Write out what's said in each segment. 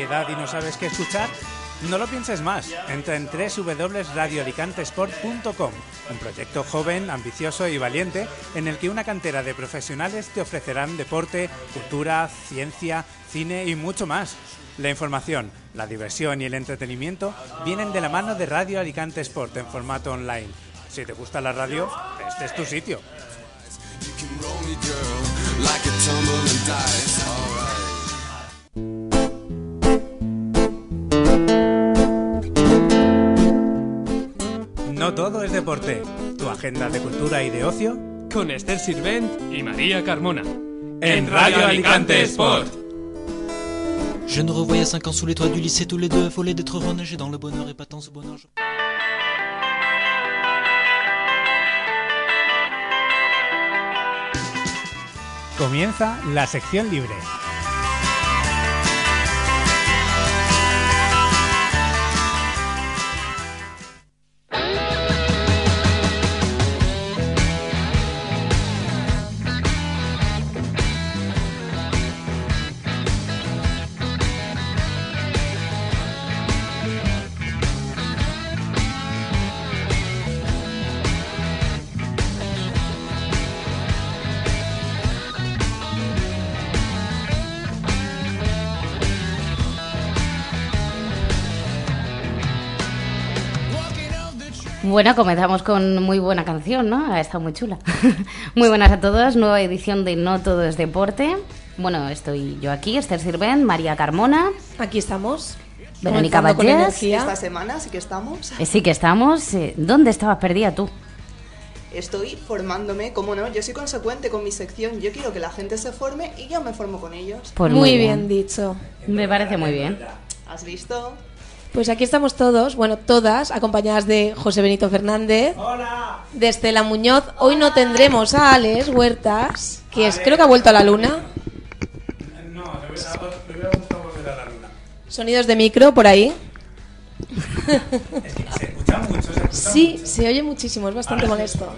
y no sabes qué escuchar? No lo pienses más. Entra en www.radioalicantesport.com, un proyecto joven, ambicioso y valiente en el que una cantera de profesionales te ofrecerán deporte, cultura, ciencia, cine y mucho más. La información, la diversión y el entretenimiento vienen de la mano de Radio Alicante Sport en formato online. Si te gusta la radio, este es tu sitio. No todo es deporte. Tu agenda de cultura y de ocio Con Esther Sirvent y María Carmona. en Radio Alicante Sport. Je ne revoyais cinq ans sous les toits du lycée, tous les deux affolés d'être renagés dans le bonheur et pas tant ce bonheur. je- Comienza la sección libre. Bueno, comenzamos con muy buena canción, ¿no? Ha estado muy chula. muy buenas a todos, nueva edición de No Todo es Deporte. Bueno, estoy yo aquí, Esther Sirvent, María Carmona, Aquí estamos. Verónica Vallés. Esta semana sí que estamos. Eh, sí que estamos. eh, ¿Dónde estabas perdida tú? Estoy formándome, como no, yo soy consecuente con mi sección. Yo quiero que la gente se forme y yo me formo con ellos. Pues muy, bien. dicho. Me parece muy bien. ¿Has visto? Pues aquí estamos todos, bueno, todas, acompañadas de José Benito Fernández, de Estela Muñoz. Hoy no tendremos a Alex Huertas, que es, creo que ha vuelto a la luna. No, le hubiera gustado volver a la luna. Sonidos de micro por ahí. Se escucha mucho, se escucha Sí, se oye muchísimo, es bastante molesto.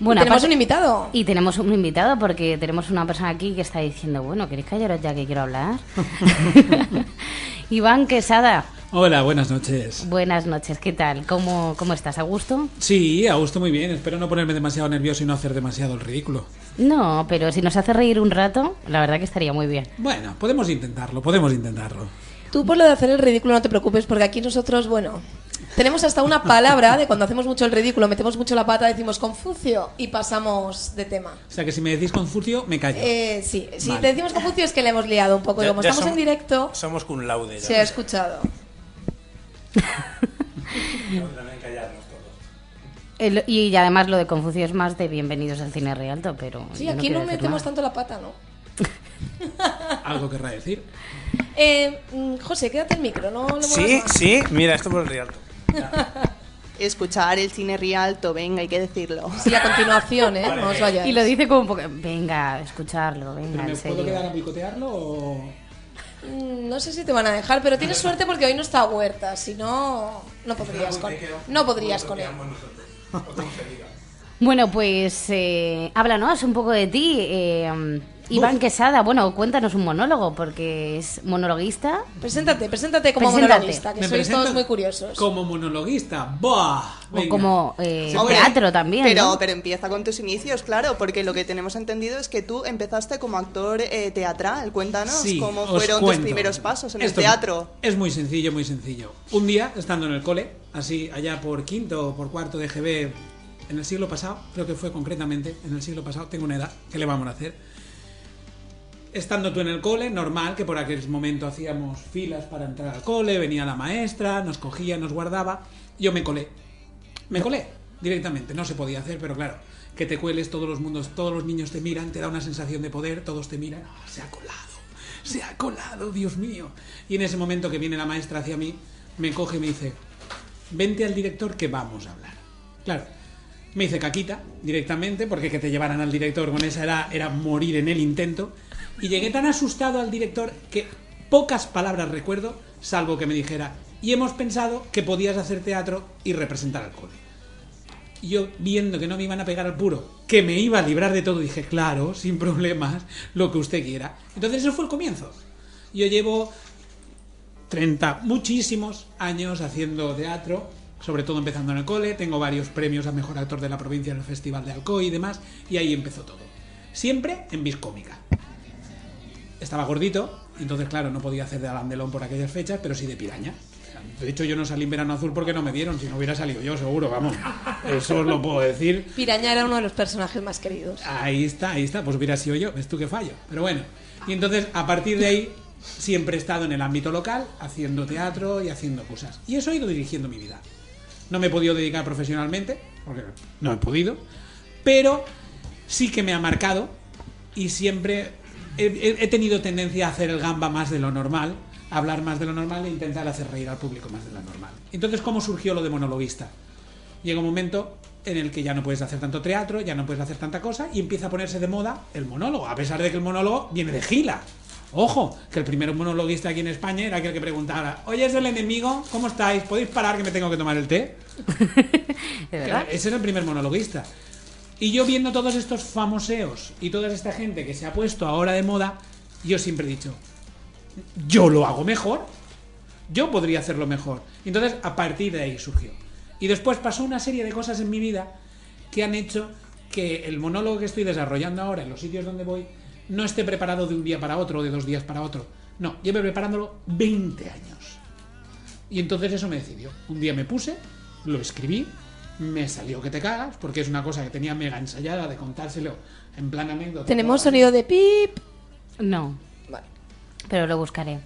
Bueno, Y tenemos aparte- un invitado. Y tenemos un invitado porque tenemos una persona aquí que está diciendo, bueno, ¿queréis callaros ya que quiero hablar? Iván Quesada, Hola, buenas noches. buenas noches, ¿qué tal? ¿Cómo, cómo estás? ¿A gusto? Sí, a gusto muy bien. Espero no ponerme demasiado nervioso y no hacer demasiado el ridículo. No, pero si nos hace reír un rato, la verdad que estaría muy bien. Bueno, podemos intentarlo, podemos intentarlo. Tú por lo de hacer el ridículo no te preocupes, porque aquí nosotros, bueno, tenemos hasta una palabra de cuando hacemos mucho el ridículo, metemos mucho la pata, decimos Confucio y pasamos de tema. O sea que si me decís Confucio, me callo. Eh, sí, si Vale. te decimos Confucio es que le hemos liado un poco. y como estamos en directo, Somos cum laude. ya. se ha escuchado. También callarnos todos. El- y además lo de Confucio es más de bienvenidos al cine realto, pero... Sí, aquí no metemos tanto la pata, ¿no? Algo querrá decir. Eh, mm, José, quédate el micro, no lo Sí, más. sí, mira, esto por el Rialto. Escuchar el cine Rialto, venga, hay que decirlo. Sí, a continuación, ¿eh? No os vayáis. Y lo dice como un poco... Venga, escucharlo, venga, ¿Pero en me puedo serio. quedar a picotearlo o...? Mm, No sé si te van a dejar, pero tienes suerte porque hoy no está Huerta, si no, no podrías con, no podrías con él. Bueno, pues eh, háblanos un poco de ti, eh, Iván Quesada. Bueno, cuéntanos un monólogo, porque es monologuista. Preséntate, preséntate como Preséntate. monologuista, que Me sois todos muy curiosos. Como monologuista. ¡Buah! O como eh, Hombre, teatro también, Pero, ¿no? pero empieza con tus inicios, claro, porque lo que tenemos entendido es que tú empezaste como actor eh, teatral. Cuéntanos Sí, cómo fueron tus primeros pasos en Esto el teatro. Es muy sencillo, muy sencillo. Un día, estando en el cole, así allá por quinto o por cuarto de GB, en el siglo pasado, creo que fue concretamente, en el siglo pasado, tengo una edad, ¿qué le vamos a hacer? Estando tú en el cole, normal que por aquel momento hacíamos filas para entrar al cole, venía la maestra, nos cogía, nos guardaba, yo me colé. Me colé directamente, no se podía hacer, pero claro, que te cueles, todos los mundos, todos los niños te miran, te da una sensación de poder, todos te miran, "Ah, se ha colado, se ha colado, Dios mío. Y en ese momento que viene la maestra hacia mí, me coge y me dice, vente al director que vamos a hablar. Claro, me hice caquita directamente, porque que te llevaran al director con esa edad era morir en el intento. Y llegué tan asustado al director que pocas palabras recuerdo, salvo que me dijera, y hemos pensado que podías hacer teatro y representar al cole. Yo, viendo que no me iban a pegar al puro, que me iba a librar de todo, dije, claro, sin problemas, lo que usted quiera. Entonces eso fue el comienzo. Yo llevo 30, muchísimos años haciendo teatro, sobre todo empezando en el cole, tengo varios premios a Mejor Actor de la Provincia en el Festival de Alcoy y demás, y ahí empezó todo. Siempre en bis cómica. Estaba gordito, entonces claro, no podía hacer de Alan Delon por aquellas fechas, pero sí de piraña. De hecho, yo no salí en verano azul porque no me dieron, si no hubiera salido yo, seguro, vamos. Eso os lo puedo decir. Piraña era uno de los personajes más queridos. Ahí está, ahí está, pues hubiera sido yo, ves tú que fallo. Pero bueno, y entonces a partir de ahí siempre he estado en el ámbito local, haciendo teatro y haciendo cosas. Y eso he ido dirigiendo mi vida. No me he podido dedicar profesionalmente, porque no he podido, pero sí que me ha marcado y siempre he, he- tenido tendencia a hacer el gamba más de lo normal, a hablar más de lo normal e intentar hacer reír al público más de lo normal. Entonces, ¿cómo surgió lo de monologuista? Llega un momento en el que ya no puedes hacer tanto teatro, ya no puedes hacer tanta cosa y empieza a ponerse de moda el monólogo, a pesar de que el monólogo viene de Gila. Ojo, que el primer monologuista aquí en España era aquel que preguntara, oye, es el enemigo, ¿cómo estáis? ¿Podéis parar que me tengo que tomar el té? ¿De verdad? Ese es el primer monologuista. Y yo viendo todos estos famoseos y toda esta gente que se ha puesto ahora de moda, yo siempre he dicho, yo lo hago mejor. Yo podría hacerlo mejor. Entonces, a partir de ahí surgió. Y después pasó una serie de cosas en mi vida que han hecho que el monólogo que estoy desarrollando ahora en los sitios donde voy no esté preparado de un día para otro o de dos días para otro. No, llevo preparándolo 20 años. Y entonces eso me decidió. Un día me puse, lo escribí, me salió que te cagas, porque es una cosa que tenía mega ensayada de contárselo en plan anécdota. Tenemos sonido de pip. No, Vale. pero lo buscaré.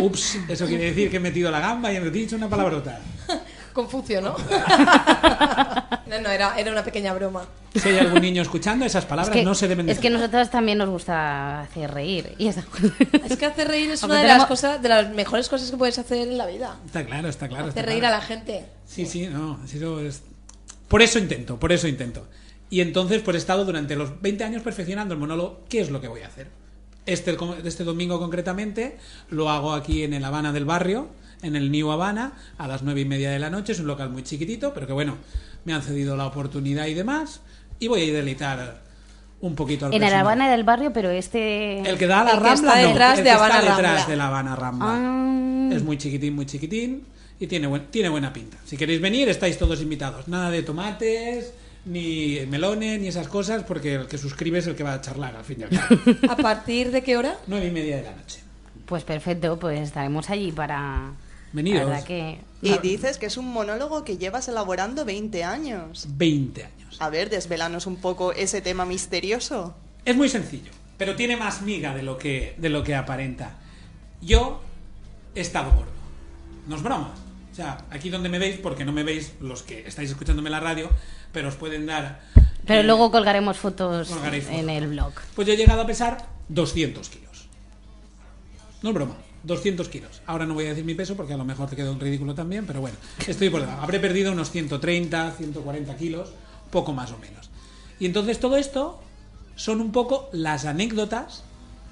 Ups, eso quiere decir que he metido la gamba y he dicho una palabrota. Confucio, ¿no? no, no, era, era una pequeña broma. Si hay algún niño escuchando, esas palabras es que, no se deben es que decir. nosotras también nos gusta hacer reír. Y. Es que hacer reír es Aunque una de tenemos- las cosas, de las mejores cosas que puedes hacer en la vida. Está claro, está claro. está Hacer reír a la gente. Sí, sí, no. ha sido- es- Por eso intento, por eso intento. Y entonces, pues he estado durante los 20 años perfeccionando el monólogo. ¿Qué es lo que voy a hacer? Este, este domingo concretamente lo hago aquí en el Habana del Barrio, en el New Habana, a las nueve y media de la noche. Es un local muy chiquitito, pero que bueno, me han cedido la oportunidad y demás. Y voy a ir a deleitar un poquito al En el personal. Habana del barrio, pero este. El que da a la El que Rambla, está no, detrás el de que Habana está detrás Rambla. de la Habana Rambla. Ah. Es muy chiquitín, muy chiquitín y tiene, buen- tiene buena pinta. Si queréis venir, estáis todos invitados. Nada de tomates, ni melones, ni esas cosas, porque el que suscribe es el que va a charlar al fin y al cabo. ¿A partir de qué hora? Nueve y media de la noche. Pues perfecto, pues estaremos allí para. Venidos. La verdad que. Y dices que es un monólogo que llevas elaborando 20 años. 20 años. A ver, desvelanos un poco ese tema misterioso. Es muy sencillo, pero tiene más miga de lo que, de lo que aparenta. Yo he estado gordo. No es broma. O sea, aquí donde me veis, porque no me veis los que estáis escuchándome en la radio, pero os pueden dar... Pero eh, luego colgaremos fotos fotos. en el blog. Pues yo he llegado a pesar 200 kilos. No es broma, 200 kilos. Ahora no voy a decir mi peso porque a lo mejor te quedo en ridículo también, pero bueno, estoy por debajo. Habré perdido unos 130, 140 kilos, poco más o menos. Y entonces todo esto son un poco las anécdotas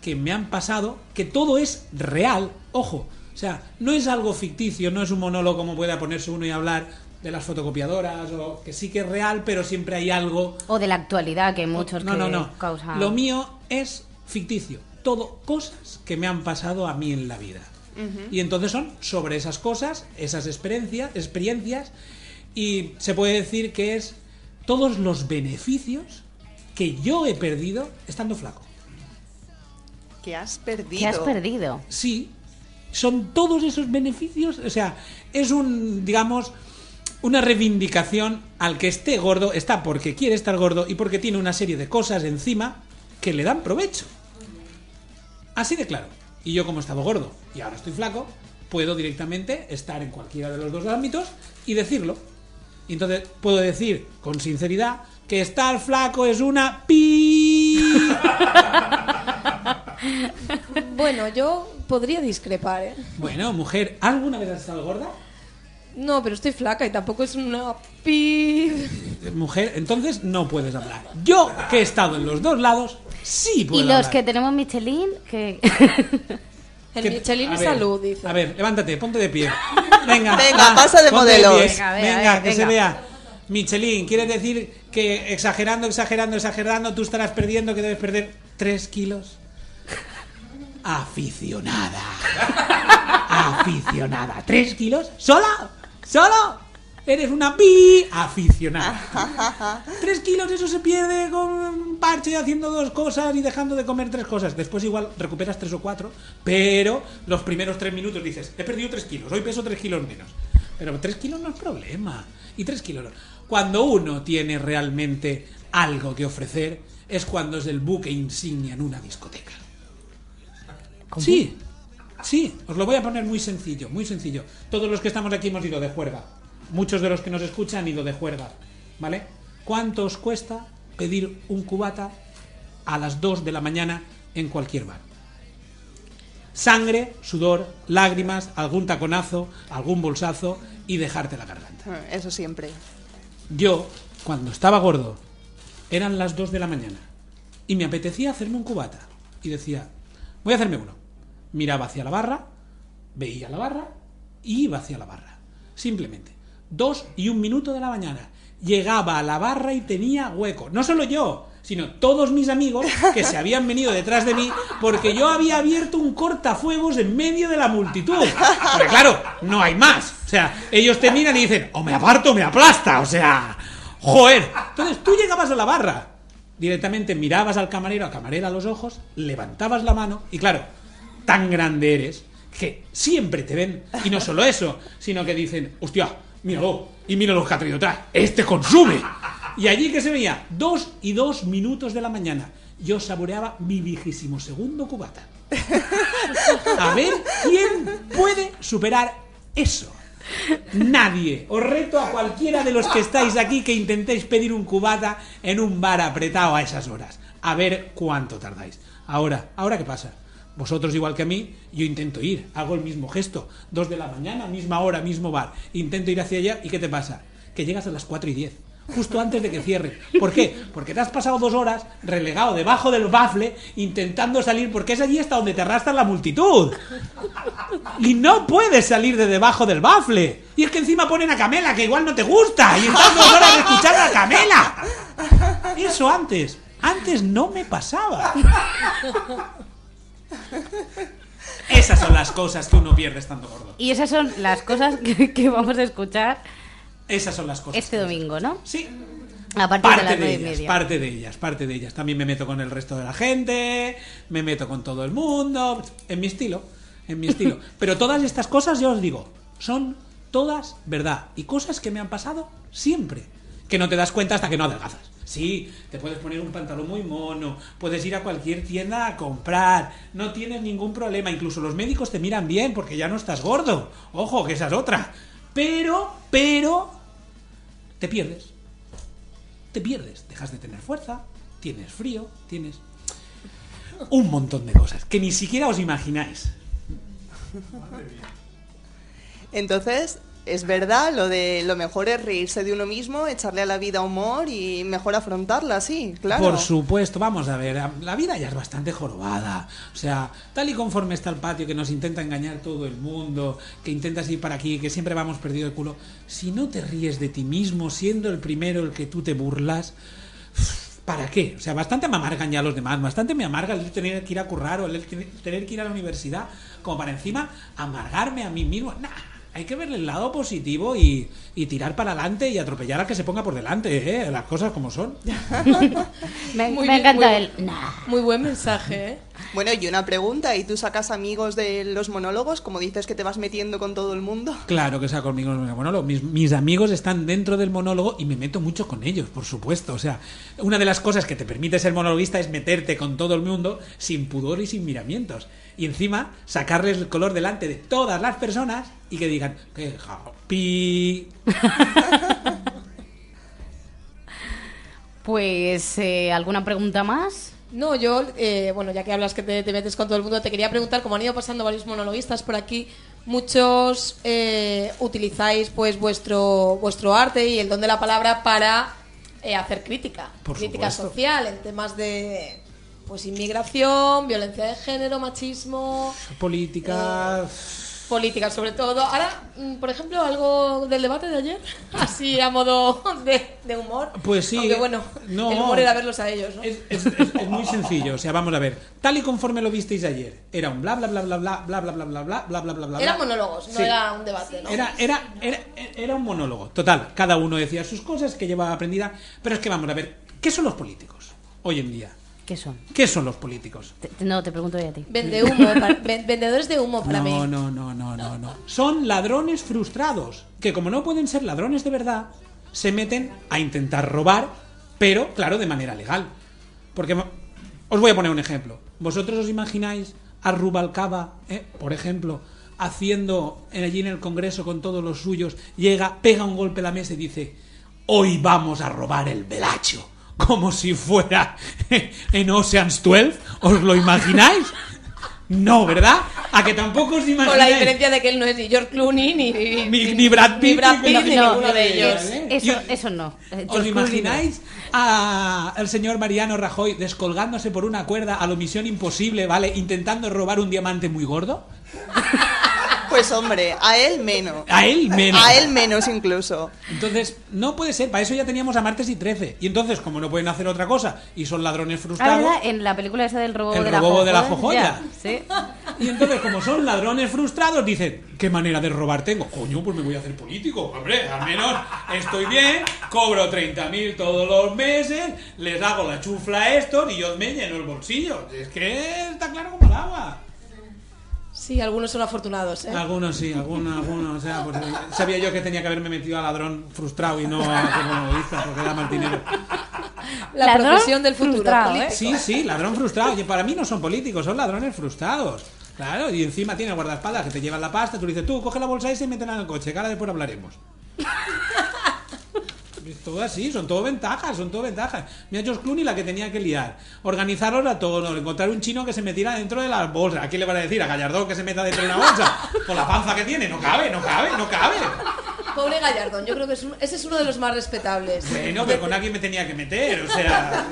que me han pasado, que todo es real, ojo. O sea, no es algo ficticio, no es un monólogo como pueda ponerse uno y hablar de las fotocopiadoras, o que sí que es real, pero siempre hay algo O de la actualidad, que muchos no, que no, no. Lo mío es ficticio. Todo cosas que me han pasado a mí en la vida. Y entonces son sobre esas cosas, esas experiencias, experiencias, y se puede decir que es todos los beneficios que yo he perdido estando flaco. Que has perdido. ¿Qué has perdido? Sí, son todos esos beneficios, o sea, es un, digamos, una reivindicación al que esté gordo, está porque quiere estar gordo y porque tiene una serie de cosas encima que le dan provecho. Así de claro. Y yo como he estado gordo y ahora estoy flaco, puedo directamente estar en cualquiera de los dos ámbitos y decirlo. Y entonces puedo decir con sinceridad que estar flaco es una pi. Bueno, yo podría discrepar, ¿eh? Bueno, mujer, ¿alguna vez has estado gorda? No, pero estoy flaca y tampoco es una pi. Mujer, entonces no puedes hablar. Yo, que he estado en los dos lados, sí puedo Y los hablar. que tenemos Michelin, que... El Michelin ver, salud, dice. A ver, levántate, ponte de pie. Venga, Venga, va, pasa de ponte modelos. pie. Venga, que se venga. vea. Michelin, quiere decir que exagerando, exagerando, exagerando, tú estarás perdiendo que debes perder 3 kilos. Aficionada. Aficionada. ¿Tres kilos? ¿Sola? ¿Solo? Eres una pi aficionada. Tres kilos, eso se pierde con un parche haciendo dos cosas y dejando de comer tres cosas. Después igual recuperas tres o cuatro, pero los primeros tres minutos dices, he perdido tres kilos, hoy peso tres kilos menos. Pero tres kilos no es problema. Y tres kilos no. Cuando uno tiene realmente algo que ofrecer, es cuando es el buque insignia en una discoteca. Sí, sí, os lo voy a poner muy sencillo, muy sencillo. Todos los que estamos aquí hemos ido de juerga. Muchos de los que nos escuchan han ido de juerga, ¿vale? ¿Cuánto os cuesta pedir un cubata a las 2 de la mañana en cualquier bar? Sangre, sudor, lágrimas, algún taconazo, algún bolsazo y dejarte la garganta. Ah, Eso siempre. Yo, cuando estaba gordo, eran las 2 de la mañana y me apetecía hacerme un cubata. Y decía, voy a hacerme uno. Miraba hacia la barra, veía la barra y iba hacia la barra. Simplemente. Dos y un minuto de la mañana. Llegaba a la barra y tenía hueco. No solo yo, sino todos mis amigos que se habían venido detrás de mí porque yo había abierto un cortafuegos en medio de la multitud. Porque claro, no hay más. O sea, ellos te miran y dicen, o me aparto o me aplasta. O sea, joder. Entonces tú llegabas a la barra, directamente mirabas al camarero, a camarera a los ojos, levantabas la mano y claro, tan grande eres que siempre te ven. Y no solo eso, sino que dicen, hostia, míralo, y mira los que ha traído atrás. Este consume. Y allí que se veía, dos y dos minutos de la mañana, yo saboreaba mi vigésimo segundo cubata. A ver quién puede superar eso. Nadie. Os reto a cualquiera de los que estáis aquí que intentéis pedir un cubata en un bar apretado a esas horas. A ver cuánto tardáis. Ahora, ¿ahora qué pasa? Vosotros igual que a mí, yo intento ir, hago el mismo gesto. Dos de la mañana, misma hora, mismo bar. Intento ir hacia allá y ¿qué te pasa? Que llegas a las 4 y 10. Justo antes de que cierren. ¿Por qué? Porque te has pasado dos horas relegado debajo del bafle intentando salir porque es allí hasta donde te arrastra la multitud. Y no puedes salir de debajo del bafle. Y es que encima ponen a Camela, que igual no te gusta. Y estás dos horas escuchando a Camela. Eso antes. Antes no me pasaba. Esas son las cosas que uno pierde estando gordo. Y esas son las cosas que, que vamos a escuchar Esas son las cosas. este domingo, ¿no? Sí. A partir de Parte las de, nueve y ellas, media. parte de ellas, parte de ellas. También me meto con el resto de la gente, me meto con todo el mundo, en mi estilo, en mi estilo. Pero todas estas cosas, yo os digo, son todas verdad. Y cosas que me han pasado siempre. Que no te das cuenta hasta que no adelgazas. Sí, te puedes poner un pantalón muy mono, puedes ir a cualquier tienda a comprar, no tienes ningún problema. Incluso los médicos te miran bien porque ya no estás gordo. Ojo, que esa es otra. Pero, pero, te pierdes te pierdes, dejas de tener fuerza, tienes frío, tienes un montón de cosas que ni siquiera os imagináis. Entonces, es verdad, lo de lo mejor es reírse de uno mismo, echarle a la vida humor y mejor afrontarla, sí, claro. Por supuesto, vamos a ver, la vida ya es bastante jorobada. O sea, tal y conforme está el patio que nos intenta engañar todo el mundo, que intentas ir para aquí, que siempre vamos perdido el culo, si no te ríes de ti mismo, siendo el primero el que tú te burlas, ¿para qué? O sea, bastante me amargan ya los demás, bastante me amarga el tener que ir a currar o el tener que ir a la universidad, como para encima amargarme a mí mismo. Nah, hay que verle el lado positivo y, y tirar para adelante y atropellar al que se ponga por delante, ¿eh? Las cosas como son. Me, Muy me bien, encanta muy el... Nah. Muy buen mensaje, ¿eh? Bueno, y una pregunta, ¿y tú sacas amigos de los monólogos, como dices que te vas metiendo con todo el mundo? Claro que sea conmigo el monólogo. Mis, mis amigos están dentro del monólogo y me meto mucho con ellos, por supuesto. O sea, una de las cosas que te permite ser monologuista es meterte con todo el mundo sin pudor y sin miramientos. Y encima sacarles el color delante de todas las personas y que digan, que pi. Pues, eh, ¿alguna pregunta más? No, yo, eh, bueno, ya que hablas que te, te metes con todo el mundo, te quería preguntar, como han ido pasando varios monologuistas por aquí, muchos eh, utilizáis pues vuestro, vuestro arte y el don de la palabra para eh, hacer crítica, Por crítica supuesto. social en temas de pues inmigración, violencia de género, machismo, Política. política sobre todo. Ahora, mm, por ejemplo, algo del debate de ayer, así a modo de, de humor. Pues sí. Aunque bueno, No. el humor era verlos a ellos, ¿no? Es, es- es- es muy sencillo, o sea, vamos a ver. Tal y conforme lo visteis ayer, era un bla bla bla bla bla bla bla bla bla bla bla bla bla bla. Eran monólogos, no Sí. era un debate, ¿no? Era, era, era, era un monólogo. Total, cada uno decía sus cosas que llevaba aprendida. Pero es que vamos a ver, ¿qué son los políticos hoy en día? ¿Qué son? ¿Qué son los políticos? Te- no, te pregunto yo a ti. Vende humo, para- ven- vendedores de humo para no, mí. no, no, no, no, no. Son ladrones frustrados, que como no pueden ser ladrones de verdad, se meten a intentar robar, pero claro, de manera legal. Porque os voy a poner un ejemplo. ¿Vosotros os imagináis a Rubalcaba, eh, por ejemplo, haciendo en- allí en el Congreso con todos los suyos, llega, pega un golpe a la mesa y dice, hoy vamos a robar el velacho, como si fuera en Ocean's 12? ¿Os lo imagináis? No, ¿verdad? A que tampoco os imagináis. Con la diferencia de que él no es ni George Clooney ni, Ni, ni Brad Pitt, ni Brad Pitt, ni no, ninguno de ellos. ¿eh? Eso, no. ¿Os George no. imagináis a el señor Mariano Rajoy descolgándose por una cuerda a lo misión imposible, ¿vale? Intentando robar un diamante muy gordo? Pues hombre, a él menos. A él menos. A él menos incluso. Entonces, no puede ser, para eso ya teníamos a Martes y 13. Y entonces, como no pueden hacer otra cosa y son ladrones frustrados, ¿verdad? En la película esa del robo El de la robo de la jojoya. jojoya. Ya, Sí. y entonces como son ladrones frustrados, dicen, ¿qué manera de robar tengo? Coño, pues me voy a hacer político. Hombre, al menos estoy bien, cobro 30.000 todos los meses, les hago la chufla a estos y yo me lleno el bolsillo. Es que está claro como el agua. Sí, algunos son afortunados, ¿eh? Algunos sí, algunos, algunos. O sea, pues, sabía yo que tenía que haberme metido a ladrón frustrado y no a como hizo, porque da mal dinero. La Ladrón profesión del futuro. frustrado, político. Sí, sí, ladrón frustrado. Y para mí no son políticos, son ladrones frustrados. Claro, y encima tiene el guardaespaldas que te llevan la pasta, tú le dices, tú, coge la bolsa esa y métela en el coche, que ahora después hablaremos. Todo así, son todo ventajas, son todo ventajas. Mira George Clooney la que tenía que liar. Organizarlos a todos, encontrar un chino que se metiera dentro de las bolsas. ¿A quién le van a decir? ¿A Gallardón que se meta dentro de una bolsa? Con la panza que tiene, no cabe, no cabe, no cabe. Pobre Gallardón, yo creo que es un- ese es uno de los más respetables. Bueno, pero con alguien me tenía que meter, o sea...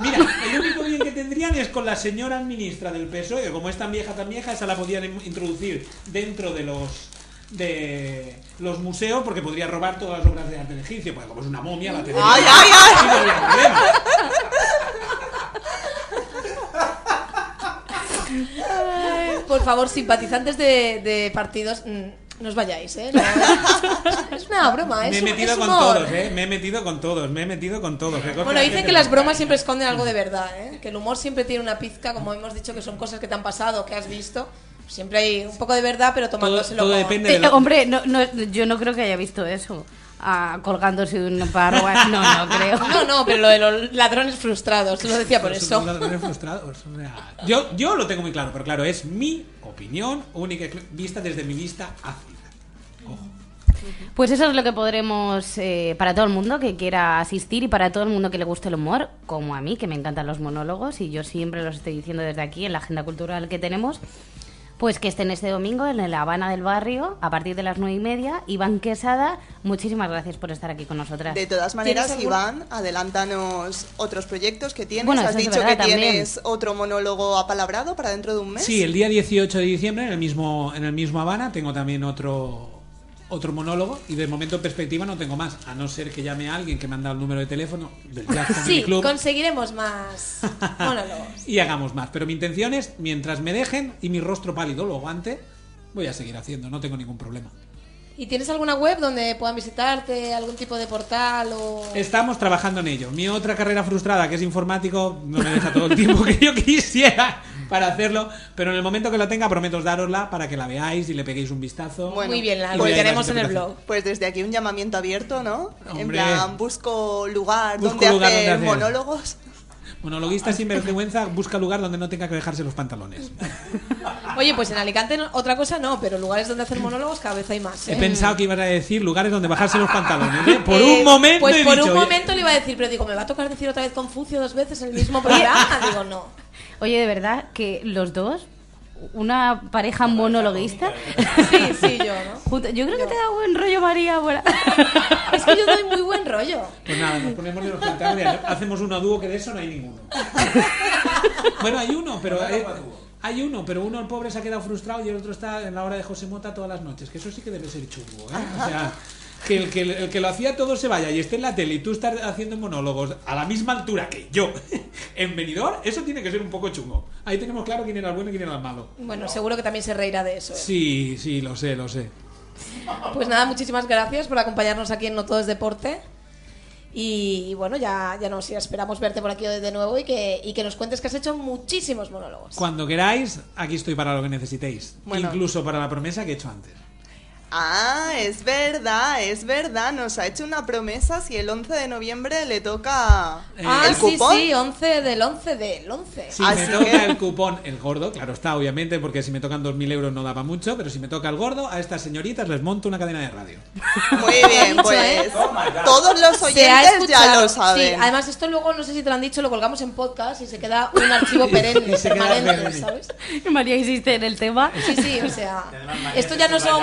Mira, el único bien que tendrían es con la señora ministra del PSOE, que como es tan vieja, tan vieja, esa la podían in- introducir dentro de los de los museos porque podría robar todas las obras de arte egipcio, porque como es una momia la tendría. ¡Ay, ay, ay! no habría problema. Por favor, simpatizantes de, de partidos, mm, no os vayáis, ¿eh? No, es una broma, es Me he un- metido es con humor. todos, ¿eh? Me he metido con todos, me he metido con todos. Bueno, la dicen gente que las bromas siempre esconden algo de verdad, ¿eh? Que el humor siempre tiene una pizca, como hemos dicho, que son cosas que te han pasado, que has visto. Siempre hay un poco de verdad, pero tomándoselo todo con- depende de Eh, hombre, no, no, yo no creo que haya visto eso. Ah, colgándose de un paro. No, no creo. No, no, pero lo de los ladrones frustrados, lo decía por eso. ladrones frustrados, o sea, yo, yo lo tengo muy claro, pero claro, es mi opinión única vista desde mi vista ácida. Ojo. Pues eso es lo que podremos eh, para todo el mundo que quiera asistir y para todo el mundo que le guste el humor, como a mí, que me encantan los monólogos y yo siempre los estoy diciendo desde aquí en la agenda cultural que tenemos. Pues que estén este domingo en la Habana del Barrio a partir de las nueve y media. Iván Quesada, muchísimas gracias por estar aquí con nosotras. De todas maneras, ¿Tienes algún- Iván, adelántanos otros proyectos que tienes. Bueno, Has dicho verdad que también. tienes otro monólogo apalabrado para dentro de un mes. Sí, el día 18 de diciembre en el mismo en el mismo Habana tengo también otro otro monólogo y de momento en perspectiva no tengo más, a no ser que llame a alguien que me han dado el número de teléfono del Jazz Sí, Club conseguiremos más monólogos. y hagamos más, pero mi intención es mientras me dejen y mi rostro pálido lo aguante, voy a seguir haciendo, no tengo ningún problema. ¿Y tienes alguna web donde puedan visitarte, algún tipo de portal o...? Estamos trabajando en ello. Mi otra carrera frustrada, que es informático, no me deja todo el tiempo que yo quisiera para hacerlo, pero en el momento que lo tenga prometo darosla para que la veáis y le peguéis un vistazo. Bueno, Muy bien, la las en el blog. Pues desde aquí un llamamiento abierto, ¿no? En Hombre. plan, busco lugar Busco donde lugar hacer donde hacer. monólogos. Monologuista sin vergüenza busca lugar donde no tenga que dejarse los pantalones. Oye, pues en Alicante no- otra cosa no, pero lugares donde hacer monólogos cada vez hay más. ¿eh? He pensado que ibas a decir lugares donde bajarse los pantalones. ¿eh? Por Eh, un momento Pues he por dicho, un oye, momento le iba a decir, pero digo, ¿me va a tocar decir otra vez Confucio dos veces en el mismo programa? digo, no. Oye, de verdad que los dos, una pareja monologuista. Sí, sí, yo, ¿no? Yo creo que te da buen rollo, María. Ahora. Es que yo doy muy buen rollo. Pues nada, nos ponemos en los pantalones, hacemos uno a dúo que de eso no hay ninguno. Bueno, hay uno, pero hay, hay uno, pero uno el pobre se ha quedado frustrado y el otro está en la hora de José Mota todas las noches, que eso sí que debe ser chungo, ¿eh? O sea, que el que, el que lo hacía todo se vaya y esté en la tele y tú estás haciendo monólogos a la misma altura que yo en venidor, eso tiene que ser un poco chungo. Ahí tenemos claro quién era el bueno y quién era el malo. Bueno, seguro que también se reirá de eso. ¿eh? Sí, sí, lo sé, lo sé. Pues nada, muchísimas gracias por acompañarnos aquí en No Todo es Deporte. Y bueno, ya, ya nos esperamos verte por aquí de nuevo y que, y que nos cuentes que has hecho muchísimos monólogos. Cuando queráis, aquí estoy para lo que necesitéis. Bueno. Incluso para la promesa que he hecho antes. Ah, es verdad, es verdad. Nos ha hecho una promesa si el 11 de noviembre le toca Ah, el sí, cupón. sí, 11 del 11 del 11. Si Así me toca que- el cupón, el gordo, claro está, obviamente, porque si me tocan 2.000 euros no daba mucho, pero si me toca el gordo, a estas señoritas les monto una cadena de radio. Muy bien, dicho, pues ¿eh? todos los oyentes ya lo saben. Sí, además esto luego, no sé si te lo han dicho, lo colgamos en podcast y se queda un archivo perenne, permanente. ¿sabes? María insiste en el tema. Sí, sí, o sea, esto ya no son...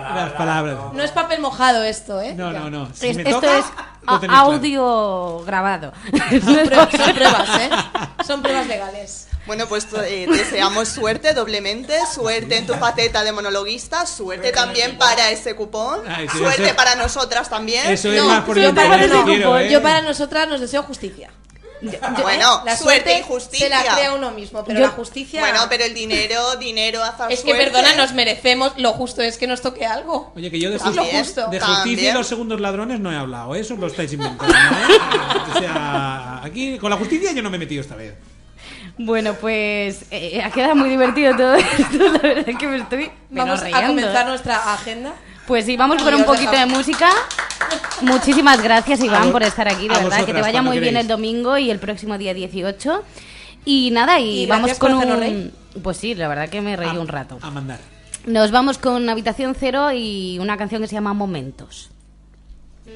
Las palabras. Las palabras. No es papel mojado esto, ¿eh? No, Ya. no, no. Si Es- me esto toca, es claro. audio grabado. Son pruebas, son pruebas, ¿eh? Son pruebas legales. Bueno, pues eh, deseamos suerte doblemente, suerte en tu faceta de monologuista, suerte también para ese cupón, Ay, sí, suerte eso- para nosotras también. Eso es No, más por yo el para, quiero, ¿eh? yo para nosotras nos deseo justicia. Bueno, La suerte y suerte justicia. se la crea uno mismo, pero Yo- la justicia... Bueno, pero el dinero, dinero, hacer Es que, suerte. perdona, nos merecemos, lo justo es que nos toque algo. Oye, que yo de, Es lo justi- justo. de justicia y los segundos ladrones no he hablado, ¿eh? eso lo estáis inventando. ¿eh? O sea, aquí con la justicia yo no me he metido esta vez. Bueno, pues eh, ha quedado muy divertido todo esto. La verdad es que me estoy Vamos riendo. a comenzar nuestra agenda. Pues sí, vamos con un poquito de música. Muchísimas gracias, Iván, por estar aquí. De verdad, que te vaya muy bien el domingo y el próximo día 18. Y nada, y, Y vamos con un... Pues sí, la verdad que me reí A- un rato. A mandar. Nos vamos con Habitación Cero y una canción que se llama Momentos. La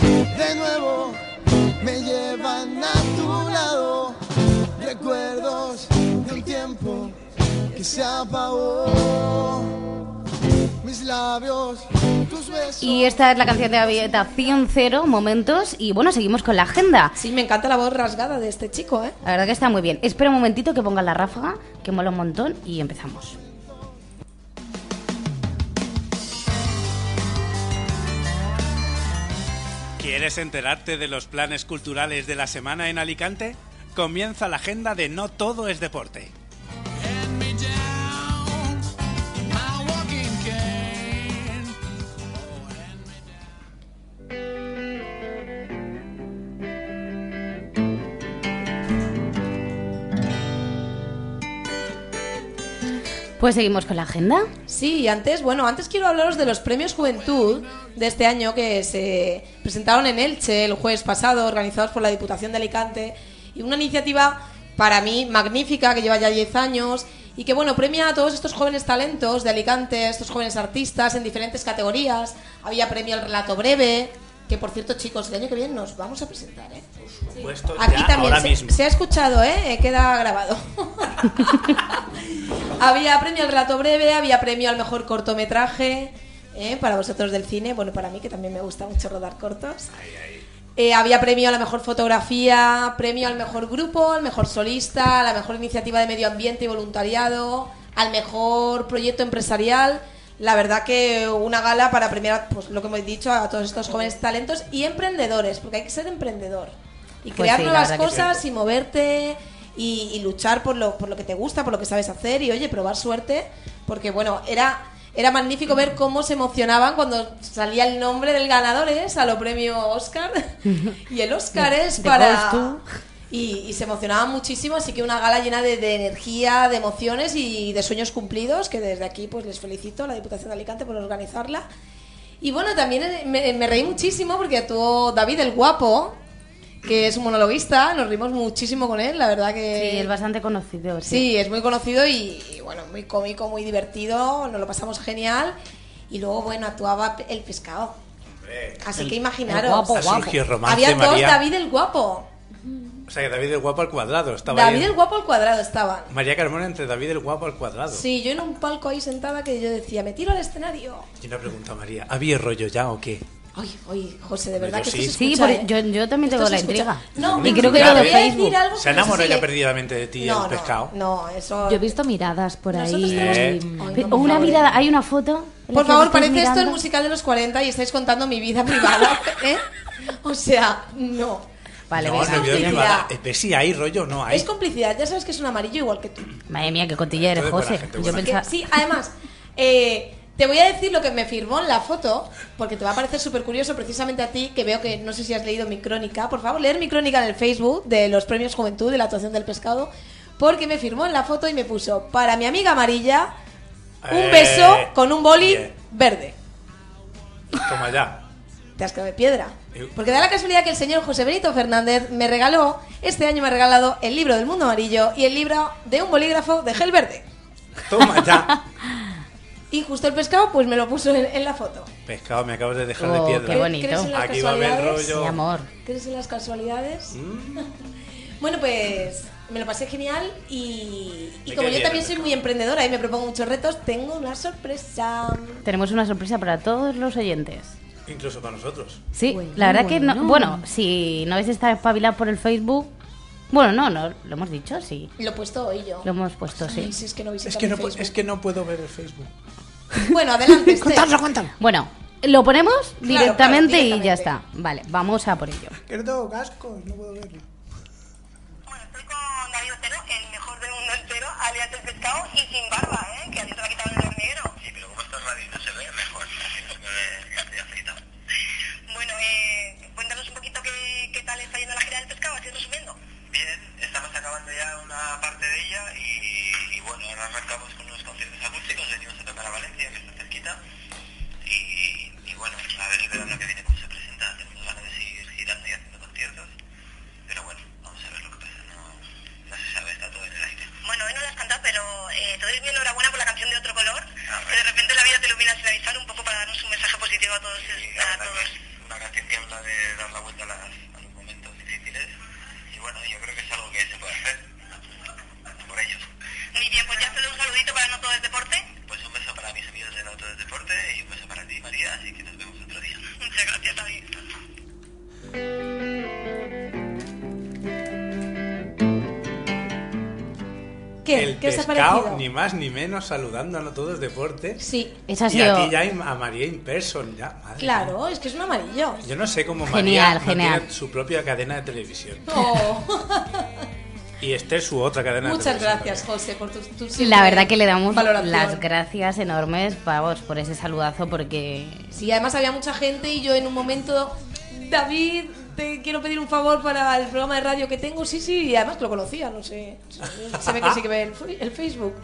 de nuevo me llevan a tu lado. Recuerdos de un tiempo que se apagó. Mis labios, tus besos. Y esta es la canción de habitación cero, momentos. Y bueno, seguimos con la agenda. Sí, me encanta la voz rasgada de este chico, ¿eh? La verdad que está muy bien. Espera un momentito que ponga la ráfaga, que mola un montón, y empezamos. ¿Quieres enterarte de los planes culturales de la semana en Alicante? Comienza la agenda de No Todo es Deporte. Pues seguimos con la agenda. Sí, antes, bueno, antes quiero hablaros de los premios Juventud de este año que se presentaron en Elche el jueves pasado, organizados por la Diputación de Alicante, y una iniciativa para mí magnífica que lleva ya 10 años y que bueno, premia a todos estos jóvenes talentos de Alicante, estos jóvenes artistas en diferentes categorías. Había premio al relato breve, que por cierto, chicos, el año que viene nos vamos a presentar, ¿eh? Aquí ya también ahora se, mismo. se ha escuchado, ¿eh? Queda grabado. había premio al relato breve, había premio al mejor cortometraje, ¿eh? para vosotros del cine, bueno, para mí que también me gusta mucho rodar cortos. Eh, había premio a la mejor fotografía, premio al mejor grupo, al mejor solista, a la mejor iniciativa de medio ambiente y voluntariado, al mejor proyecto empresarial. La verdad que una gala para premiar, pues lo que hemos dicho, a todos estos jóvenes talentos y emprendedores, porque hay que ser emprendedor y Pues crear sí, la nuevas cosas y moverte y, y luchar por lo, por lo que te gusta, por lo que sabes hacer y oye, probar suerte, porque bueno, era, era magnífico ver cómo se emocionaban cuando salía el nombre del ganador, es a lo premio Oscar y el Oscar es para... Y, y se emocionaban muchísimo, así que una gala llena de, de energía, de emociones y de sueños cumplidos, que desde aquí pues les felicito a la Diputación de Alicante por organizarla. Y bueno, también eh, me, me reí muchísimo porque actuó David el Guapo, que es un monologuista, nos rimos muchísimo con él, la verdad que... Sí, es bastante conocido. Sí. Sí, es muy conocido y, y, bueno, muy cómico, muy divertido, nos lo pasamos genial. Y luego, bueno, actuaba el pescado. Así que imaginaros. el guapo, surgido romance, Había dos María. David el Guapo. O sea que David el Guapo al cuadrado estaba David ahí. el Guapo al cuadrado estaban. María Carmona entre David el Guapo al cuadrado. Sí, yo en un palco ahí sentada que yo decía, me tiro al escenario. Y una pregunta, María. ¿Había rollo ya o qué? Ay, ay, José, de verdad Yo que sí. esto se Sí, escucha, por- ¿eh? yo, yo también tengo la escucha. intriga. No, y creo que pero lo de Facebook. algo ¿Se enamoró si ya le- perdidamente de ti No, el pescado? No, no, eso... Yo he visto miradas por ahí. tenemos- Eh. Ay, no, una mirada, hay una foto. Por favor, parece esto el musical de los 40 y estáis contando mi vida privada, ¿eh? O sea, no. Vale, no, no. Eh, pues sí, hay rollo, no hay. Es complicidad, ya sabes que es un amarillo igual que tú. Madre mía, qué cotilla eres, Entonces, José. Yo pensaba... sí, además, eh, te voy a decir lo que me firmó en la foto, porque te va a parecer súper curioso precisamente a ti, que veo que no sé si has leído mi crónica. Por favor, leer mi crónica en el Facebook de los premios Juventud de la actuación del pescado, porque me firmó en la foto y me puso, para mi amiga amarilla, un Eh, beso con un boli bien. verde. Toma ya. Te has quedado de piedra. Eh. Porque da la casualidad que el señor José Benito Fernández me regaló, este año me ha regalado el libro del mundo amarillo y el libro de un bolígrafo de gel verde. Toma ya. Y justo el pescado, pues me lo puso en, en la foto. Pescado, me acabas de dejar Oh, de piedra. qué bonito. ¿Crees en las Aquí va a haber rollo. Mi amor. ¿Crees en las casualidades? Mm. Bueno, pues me lo pasé genial y, y como yo también soy muy emprendedora y me propongo muchos retos, tengo una sorpresa. Tenemos una sorpresa para todos los oyentes. Incluso para nosotros. Sí, Bueno, la verdad que no. bueno. Bueno, si no habéis estado espabilados por el Facebook. Bueno, no, no, lo hemos dicho, sí. Lo he puesto hoy yo. Lo hemos puesto, sí. Ay, si es que no Es que, no, es que no puedo ver el Facebook. Bueno, adelante. Esther. Bueno, lo ponemos Claro, directamente claro, y ya está. Vale, vamos a por ello. Que no tengo cascos, no puedo verlo. Bueno, estoy con David Otero, el mejor del mundo entero, alias el pescado y sin barba, ¿eh? Que a ti te la ha quitado el hormiguero. Sí, pero como estás radio y no se ve, mejor. Así no me ve ya estoy afeitado. Bueno, eh, cuéntanos un poquito qué, qué tal está yendo la gira del pescado, así resumiendo. Bien, estamos acabando ya una parte de ella y, y bueno, ahora arrancamos con unos conciertos acústicos, más ni menos, saludando a No Todo es Deporte. Sí. Eso ha y sido- aquí ya hay a María in person, ya. madre Claro, es que es un amarillo. Yo no sé cómo Genial, María no genial. tiene su propia cadena de televisión. Oh. Y Esther su otra cadena de Muchas gracias, José, por tu, tu La verdad que le damos valoración. las gracias enormes, vamos, por ese saludazo porque Sí, además había mucha gente y yo en un momento, David, te quiero pedir un favor para el programa de radio que tengo. Sí, sí, y además lo conocía, no sé. Se ve que sí que ve el, el Facebook.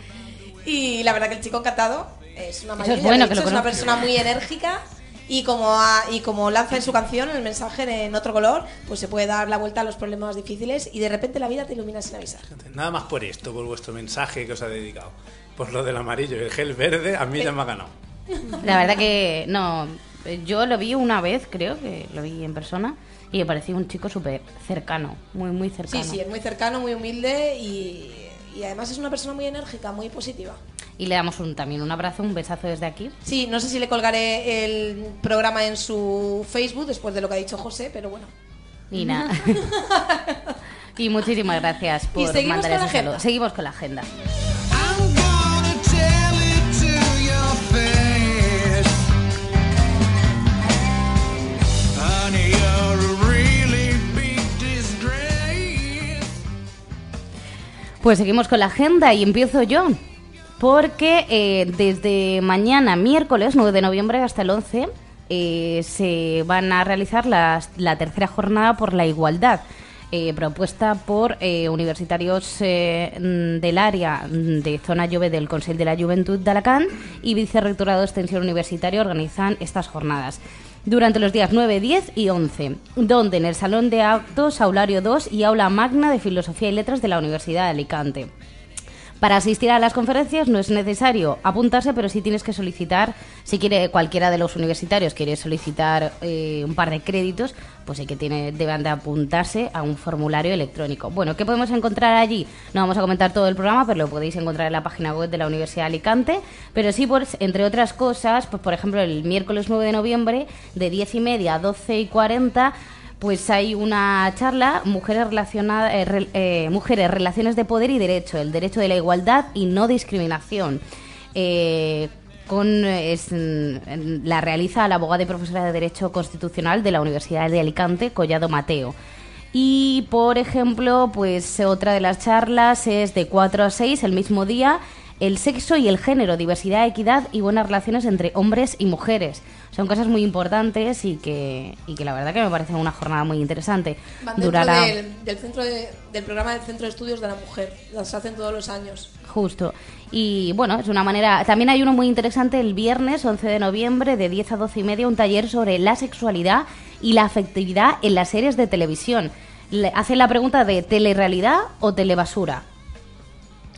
Y la verdad que el chico encantado es una es maravilla. bueno de que hecho, lo es una persona muy enérgica. Y como, ha- y como lanza en su canción el mensaje en otro color, pues se puede dar la vuelta a los problemas difíciles y de repente la vida te ilumina sin avisar. Nada más por esto, por vuestro mensaje que os ha dedicado. Por lo del amarillo y el gel verde, a mí ya me ha ganado. la verdad que no, yo lo vi una vez, creo que lo vi en persona y me pareció un chico súper cercano, muy muy Sí, cercano. sí, es muy cercano, muy humilde y, y además es una persona muy enérgica, muy positiva. Y le damos un, también un abrazo, un besazo desde aquí. Sí, no sé si le colgaré el programa en su Facebook después de lo que ha dicho José, pero bueno. Nada. y muchísimas gracias por mandar ese saludo. Seguimos con la agenda. Pues seguimos con la agenda y empiezo yo. Porque eh, desde mañana, miércoles 9 de noviembre hasta el 11, eh, se van a realizar las- la tercera jornada por la igualdad, eh, propuesta por eh, universitarios eh, del área de Zona Llove del Consell de la Juventud de Alacant y Vicerrectorado de Extensión Universitaria organizan estas jornadas durante los días 9, 10 y 11, donde en el Salón de Actos Aulario 2 y Aula Magna de Filosofía y Letras de la Universidad de Alicante. Para asistir a las conferencias no es necesario apuntarse, pero sí tienes que solicitar, si quiere cualquiera de los universitarios quiere solicitar eh, un par de créditos, pues sí que tiene, deben de apuntarse a un formulario electrónico. Bueno, ¿qué podemos encontrar allí? No vamos a comentar todo el programa, pero lo podéis encontrar en la página web de la Universidad de Alicante. Pero sí, pues, entre otras cosas, pues por ejemplo, el miércoles 9 de noviembre, de 10 y media a 12 y 40, pues hay una charla, mujeres relacionadas, eh, re- eh, mujeres, relaciones de poder y derecho, el derecho de la igualdad y no discriminación. Eh, con es, mm, la realiza la abogada y profesora de Derecho Constitucional de la Universidad de Alicante, Collado Mateo. Y, por ejemplo, pues otra de las charlas es de 4 a 6 el mismo día, el sexo y el género, diversidad, equidad y buenas relaciones entre hombres y mujeres. Son cosas muy importantes y que, y que la verdad que me parece una jornada muy interesante. Van dentro Durará del, del centro de- del programa del Centro de Estudios de la Mujer. Las hacen todos los años. justo. Y bueno, es una manera... También hay uno muy interesante el viernes 11 de noviembre de 10 a 12 y media, un taller sobre la sexualidad y la afectividad en las series de televisión. Le hacen la pregunta de telerealidad o telebasura.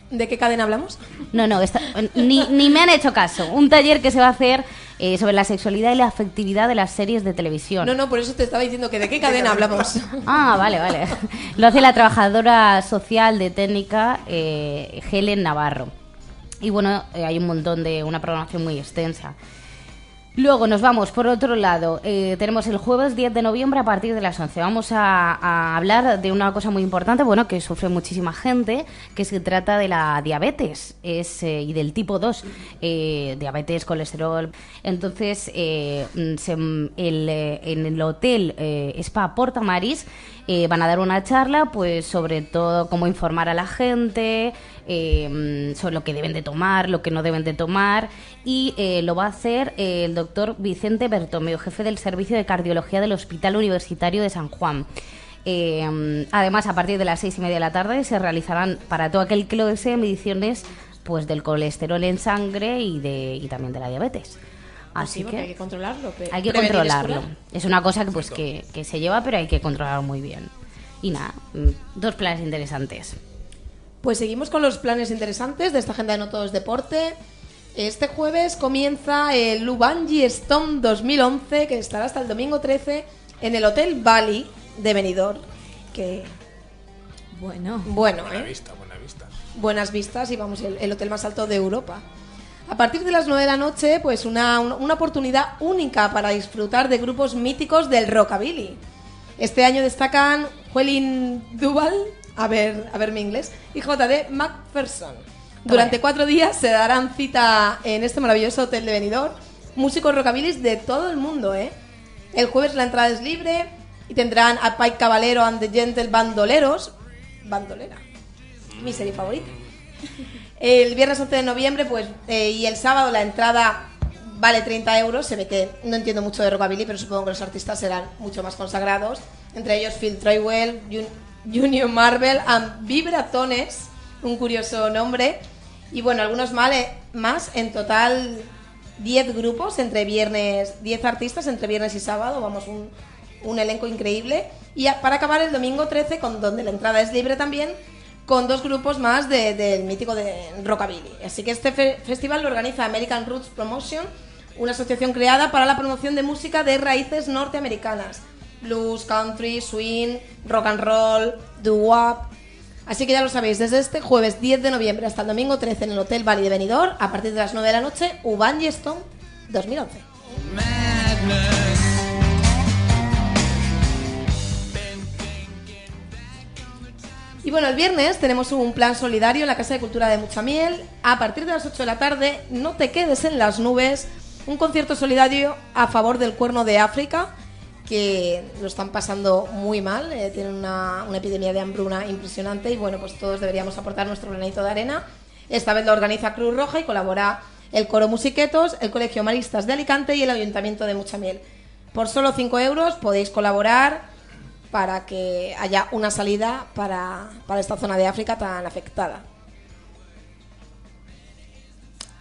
¿De qué cadena hablamos? No, no, esta- ni, ni me han hecho caso. Un taller que se va a hacer eh, sobre la sexualidad y la afectividad de las series de televisión. No, no, por eso te estaba diciendo que de qué cadena hablamos. Ah, vale, vale. Lo hace la trabajadora social de técnica eh, Helen Navarro. Y bueno, eh, hay un montón de una programación muy extensa. Luego nos vamos por otro lado. eh, tenemos el jueves 10 de noviembre a partir de las 11. Vamos a, hablar de una cosa muy importante, bueno, que sufre muchísima gente, que se trata de la diabetes es, eh, y del tipo 2, eh, diabetes, colesterol. Entonces, mm, se- mm, el, en el hotel Spa Porta Maris eh, van a dar una charla pues sobre todo cómo informar a la gente eh, sobre lo que deben de tomar, lo que no deben de tomar y eh, lo va a hacer eh, el doctor Vicente Bertomeo, jefe del Servicio de Cardiología del Hospital Universitario de San Juan. Eh, además, a partir de las seis y media de la tarde se realizarán para todo aquel que lo desee mediciones pues del colesterol en sangre y, de, y también de la diabetes. Así Sí, que hay que controlarlo. hay que es controlarlo. curar. Es una cosa que pues que, que se lleva, pero hay que controlarlo muy bien. Y nada, mm, dos planes interesantes. Pues seguimos con los planes interesantes de esta agenda de No Todo es Deporte. Este jueves comienza el Lubangi Stone 2011, que estará hasta el domingo 13 en el Hotel Bali de Benidorm, que Bueno. bueno, Buena ¿eh? vista, buena vista. buenas vistas y vamos, el, el hotel más alto de Europa. A partir de las 9 de la noche, pues una, una- oportunidad única para disfrutar de grupos míticos del rockabilly. Este año destacan Juelin Duval, a ver, a ver mi inglés, y JD McPherson. Durante cuatro días se darán cita en este maravilloso hotel de Benidorm músicos rockabillys de todo el mundo, ¿eh? El jueves la entrada es libre y tendrán a Pike Caballero and the Gentle Bandoleros. Bandolera mi serie favorita. El viernes 11 de noviembre, pues, eh, y el sábado la entrada vale 30 euros. Se ve que no entiendo mucho de rockabilly, pero supongo que los artistas serán mucho más consagrados. Entre ellos Phil Troywell, Jun- Junior Marvel and Vibratones, un curioso nombre. Y bueno, algunos más. En total, 10 grupos entre viernes, 10 artistas entre viernes y sábado. Vamos, un, un elenco increíble. Y a- para acabar el domingo 13, con, donde la entrada es libre también, con dos grupos más de- del mítico de Rockabilly. Así que este fe- festival lo organiza American Roots Promotion, una asociación creada para la promoción de música de raíces norteamericanas. Blues, country, swing, rock and roll, doo-wop. Así que ya lo sabéis, desde este jueves 10 de noviembre hasta el domingo 13 en el Hotel Valle de Benidorm, a partir de las 9 de la noche, Uban Stone 2011. Y bueno, el viernes tenemos un plan solidario en la Casa de Cultura de Muchamiel. A partir de las 8 de la tarde, no te quedes en las nubes. Un concierto solidario a favor del cuerno de África, que lo están pasando muy mal. eh, tienen una, una epidemia de hambruna impresionante y bueno, pues todos deberíamos aportar nuestro granito de arena. Esta vez lo organiza Cruz Roja y colabora el Coro Musiquetos, el Colegio Maristas de Alicante y el Ayuntamiento de Muchamiel. Por solo 5 euros podéis colaborar para que haya una salida para, para esta zona de África tan afectada.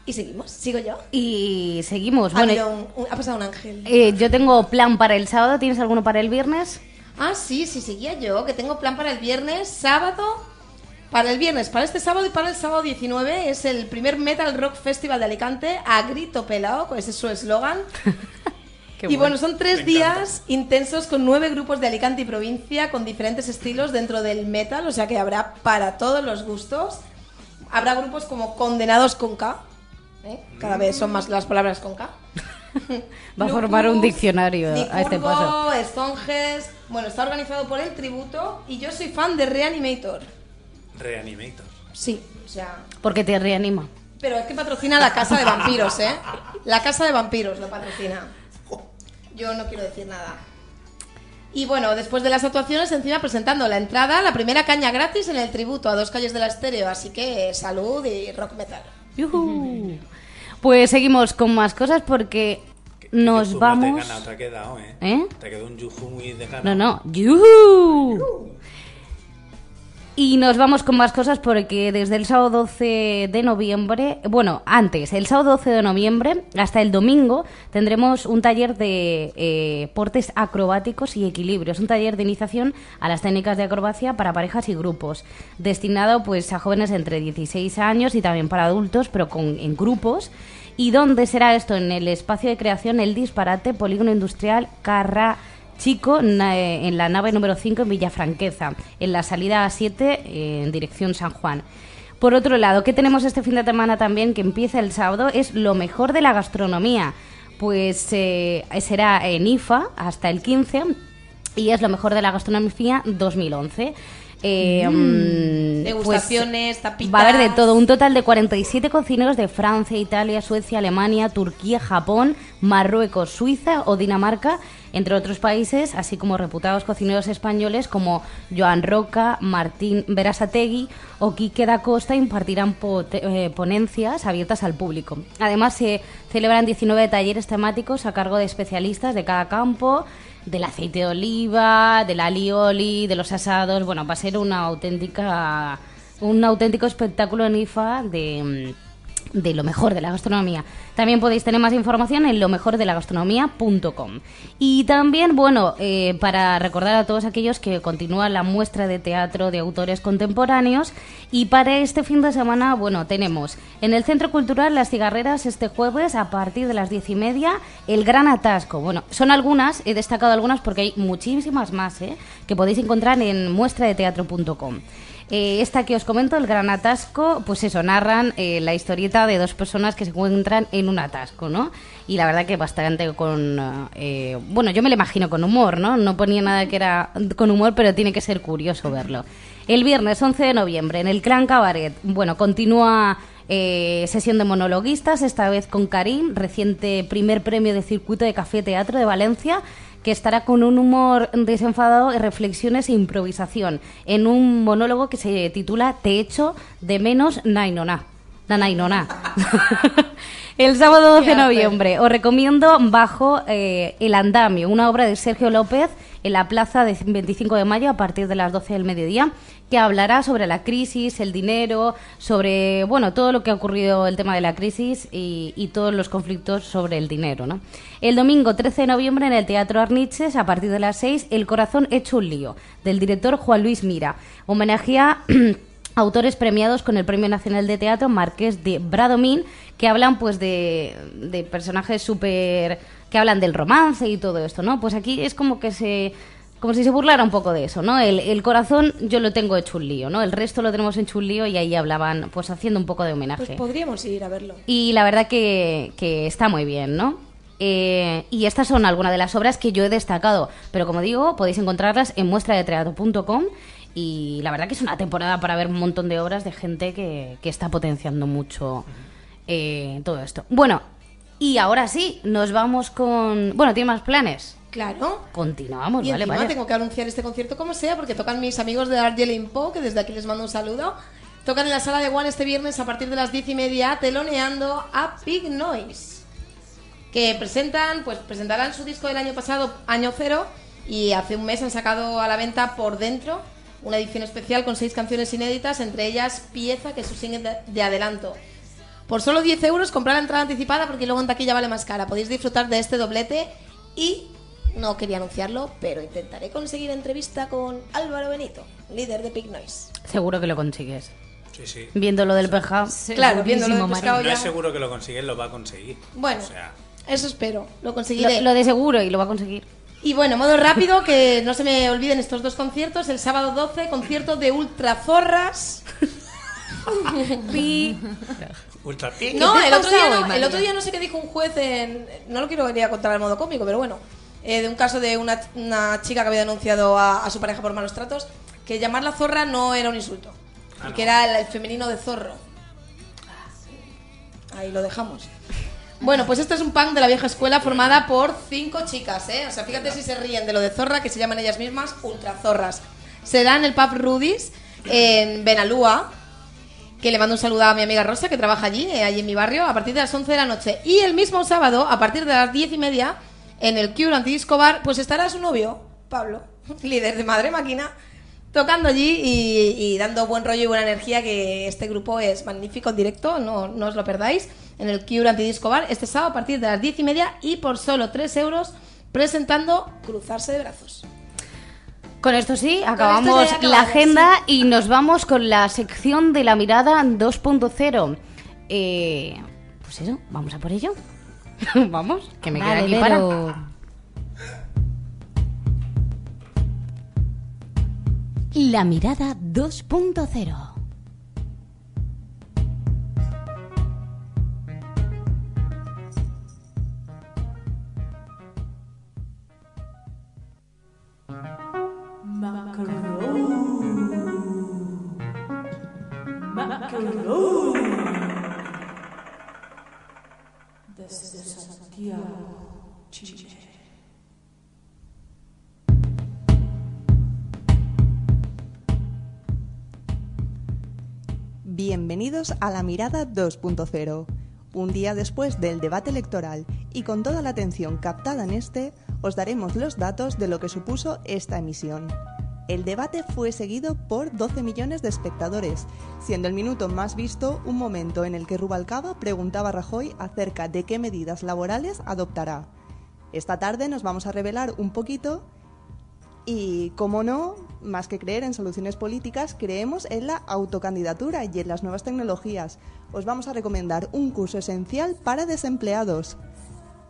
Y seguimos, sigo yo. Y seguimos. Bueno, habido un- un- ha pasado un ángel. eh, yo tengo plan para el sábado. ¿Tienes alguno para el viernes? Ah, sí, sí, seguía yo, que tengo plan para el viernes, sábado. Para el viernes, para este sábado y para el sábado 19 es el primer Metal Rock Festival de Alicante a grito pelado, ese es su eslogan. Qué y bueno. bueno, son tres días intensos con nueve grupos de Alicante y provincia con diferentes estilos dentro del metal, o sea que habrá para todos los gustos. Habrá grupos como Condenados con K, ¿eh? cada vez son más las palabras con K. Va a formar un diccionario a este Licurgo, paso. Stonges. Bueno, está organizado por el tributo y yo soy fan de Reanimator. Reanimator. Sí, o sea. Porque te reanima. Pero es que patrocina la casa de vampiros, ¿eh? La casa de vampiros lo patrocina. Yo no quiero decir nada. Y bueno, después de las actuaciones, encima presentando la entrada, la primera caña gratis en el tributo a dos calles de la estéreo. Así que salud y rock metal. Yujú. Pues seguimos con más cosas porque nos vamos. Te, gana, te ha quedado, ¿eh? ¿Eh? Te ha quedado un yuju muy de gana. No, no. ¡Yujú! Y nos vamos con más cosas porque desde el sábado 12 de noviembre, bueno, antes, el sábado 12 de noviembre hasta el domingo tendremos un taller de eh, portes acrobáticos y equilibrios, un taller de iniciación a las técnicas de acrobacia para parejas y grupos, destinado pues a jóvenes entre 16 años y también para adultos, pero con, en grupos. ¿Y dónde será esto? En el espacio de creación El Disparate, Polígono Industrial Carra Chico, eh, en la nave número 5 en Villafranqueza, en la salida A7 eh, en dirección San Juan. Por otro lado, ¿qué tenemos este fin de semana también que empieza el sábado? Es lo mejor de la gastronomía. Pues eh, será en IFA hasta el 15 y es lo mejor de la gastronomía 2011. Eh, mm, Degustaciones, tapitas. Va a haber de todo, un total de 47 cocineros de Francia, Italia, Suecia, Alemania, Turquía, Japón, Marruecos, Suiza o Dinamarca, entre otros países, así como reputados cocineros españoles como Joan Roca, Martín Berasategui o Quique da Costa impartirán eh, ponencias abiertas al público. Además, se celebran 19 talleres temáticos a cargo de especialistas de cada campo, del aceite de oliva, del alioli, de los asados. Bueno, va a ser una auténtica, un auténtico espectáculo en IFA de, de lo mejor de la gastronomía. También podéis tener más información en lo mejor de la gastronomía.com. Y también, bueno, eh, para recordar a todos aquellos que continúa la muestra de teatro de autores contemporáneos y para este fin de semana, bueno, tenemos en el Centro Cultural Las Cigarreras este jueves a partir de las diez y media el Gran Atasco. Bueno, son algunas, he destacado algunas porque hay muchísimas más, ¿eh? que podéis encontrar en muestradeteatro.com. Eh, esta que os comento, el gran atasco, pues eso, narran eh, la historieta de dos personas que se encuentran en un atasco, ¿no? Y la verdad que bastante con... eh, bueno, yo me lo imagino con humor, ¿no? No ponía nada que era con humor, pero tiene que ser curioso verlo. El viernes 11 de noviembre, en el Clan Cabaret, bueno, continúa sesión de monologuistas, esta vez con Karim, reciente primer premio de circuito de Café Teatro de Valencia, que estará con un humor desenfadado reflexiones e improvisación, en un monólogo que se titula Te echo de menos Nainona. Nainona. El sábado 12 de noviembre os recomiendo Bajo eh, el Andamio, una obra de Sergio López en la plaza de 25 de mayo a partir de las 12 del mediodía, que hablará sobre la crisis, el dinero, sobre bueno todo lo que ha ocurrido el tema de la crisis y, todos los conflictos sobre el dinero. ¿no? El domingo 13 de noviembre en el Teatro Arniches, a partir de las 6, El corazón hecho un lío, del director Juan Luis Mira. Homenajea autores premiados con el Premio Nacional de Teatro Marqués de Bradomín, que hablan pues de, de personajes súper... que hablan del romance y todo esto, ¿no? Pues aquí es como que se... como si se burlara un poco de eso, ¿no? El, el corazón yo lo tengo hecho un lío, ¿no? El resto lo tenemos hecho un lío y ahí hablaban pues haciendo un poco de homenaje. Pues podríamos ir a verlo. Y la verdad que, que está muy bien, ¿no? Eh, y estas son algunas de las obras que yo he destacado, pero como digo, podéis encontrarlas en muestradeteatro.com y la verdad que es una temporada para ver un montón de obras de gente que, que está potenciando mucho eh, todo esto. Bueno, y ahora sí, nos vamos con... Bueno, ¿tiene más planes? Claro. Continuamos, y vale, vale. tengo que anunciar este concierto como sea, porque tocan mis amigos de Argelim Po, que desde aquí les mando un saludo. Tocan en la sala de One este viernes a partir de las diez y media, teloneando a Big Noise. Que presentan, pues presentarán su disco del año pasado, Año Cero, y hace un mes han sacado a la venta por dentro una edición especial con seis canciones inéditas, entre ellas Pieza, que es su single de adelanto. Por solo 10 euros comprar la entrada anticipada porque luego en taquilla vale más cara. Podéis disfrutar de este doblete y no quería anunciarlo, pero intentaré conseguir entrevista con Álvaro Benito, líder de Big Noise. Seguro que lo consigues. Sí, sí. Viendo lo del pescado. Claro, viendo lo del pescado No ya. es seguro que lo consigue, lo va a conseguir. Bueno, O sea, eso espero, lo conseguiré. Lo, lo de seguro y lo va a conseguir. Y bueno, modo rápido, que no se me olviden estos dos conciertos. El sábado 12, concierto de Ultra Zorras. Pi. ultra. No, el otro, día no, el otro día no sé qué dijo un juez en... No lo quiero venir a contar al modo cómico, pero bueno. eh, de un caso de una, una chica que había denunciado a, a su pareja por malos tratos, que llamarla zorra no era un insulto. Ah, y que era el, el femenino de zorro. Ahí lo dejamos. Bueno, pues este es un punk de la vieja escuela formada por cinco chicas, ¿eh? O sea, fíjate si se ríen de lo de zorra, que se llaman ellas mismas ultra zorras. Será en el pub Rudy's, en Benalúa, que le mando un saludo a mi amiga Rosa, que trabaja allí, eh, allí en mi barrio, a partir de las 11 de la noche. Y el mismo sábado, a partir de las 10 y media, en el Cure Antidisco Bar, pues estará su novio, Pablo, líder de Madre Máquina, tocando allí y, dando buen rollo y buena energía, que este grupo es magnífico en directo, no, no os lo perdáis, en el Cure Antidisco Bar, este sábado a partir de las 10 y media y por solo 3 euros, presentando Cruzarse de Brazos. Con esto sí, acabamos la agenda y nos vamos con la sección de la mirada 2.0. Eh, pues eso, vamos a por ello. vamos, que me queda Vale, aquí para. La mirada 2.0. Bienvenidos a la Mirada 2.0. Un día después del debate electoral y con toda la atención captada en este, os daremos los datos de lo que supuso esta emisión. El debate fue seguido por 12 millones de espectadores, siendo el minuto más visto un momento en el que Rubalcaba preguntaba a Rajoy acerca de qué medidas laborales adoptará. Esta tarde nos vamos a revelar un poquito y, como no, más que creer en soluciones políticas, creemos en la autocandidatura y en las nuevas tecnologías. Os vamos a recomendar un curso esencial para desempleados.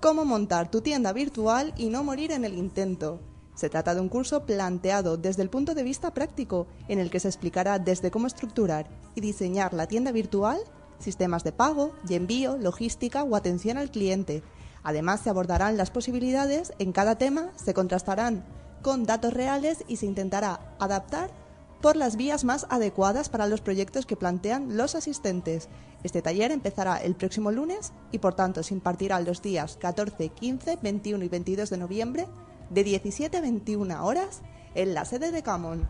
Cómo montar tu tienda virtual y no morir en el intento. Se trata de un curso planteado desde el punto de vista práctico, en el que se explicará desde cómo estructurar y diseñar la tienda virtual, sistemas de pago y envío, logística o atención al cliente. Además, se abordarán las posibilidades en cada tema, se contrastarán con datos reales y se intentará adaptar por las vías más adecuadas para los proyectos que plantean los asistentes. Este taller empezará el próximo lunes y por tanto se impartirá los días 14, 15, 21 y 22 de noviembre de 17 a 21 horas en la sede de Camon.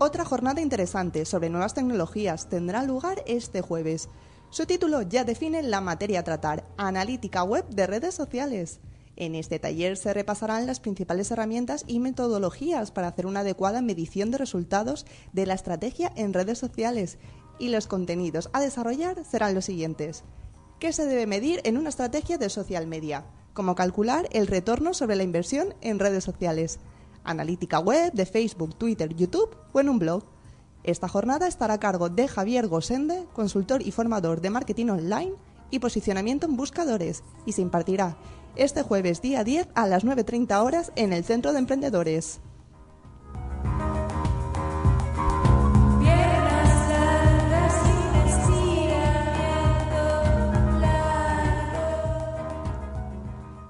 Otra jornada interesante sobre nuevas tecnologías tendrá lugar este jueves. Su título ya define la materia a tratar, analítica web de redes sociales. En este taller se repasarán las principales herramientas y metodologías para hacer una adecuada medición de resultados de la estrategia en redes sociales y los contenidos a desarrollar serán los siguientes. ¿Qué se debe medir en una estrategia de social media? Cómo calcular el retorno sobre la inversión en redes sociales. Analítica web de Facebook, Twitter, YouTube o en un blog. Esta jornada estará a cargo de Javier Gosende, consultor y formador de marketing online y posicionamiento en buscadores, y se impartirá este jueves día 10 a las 9.30 horas en el Centro de Emprendedores.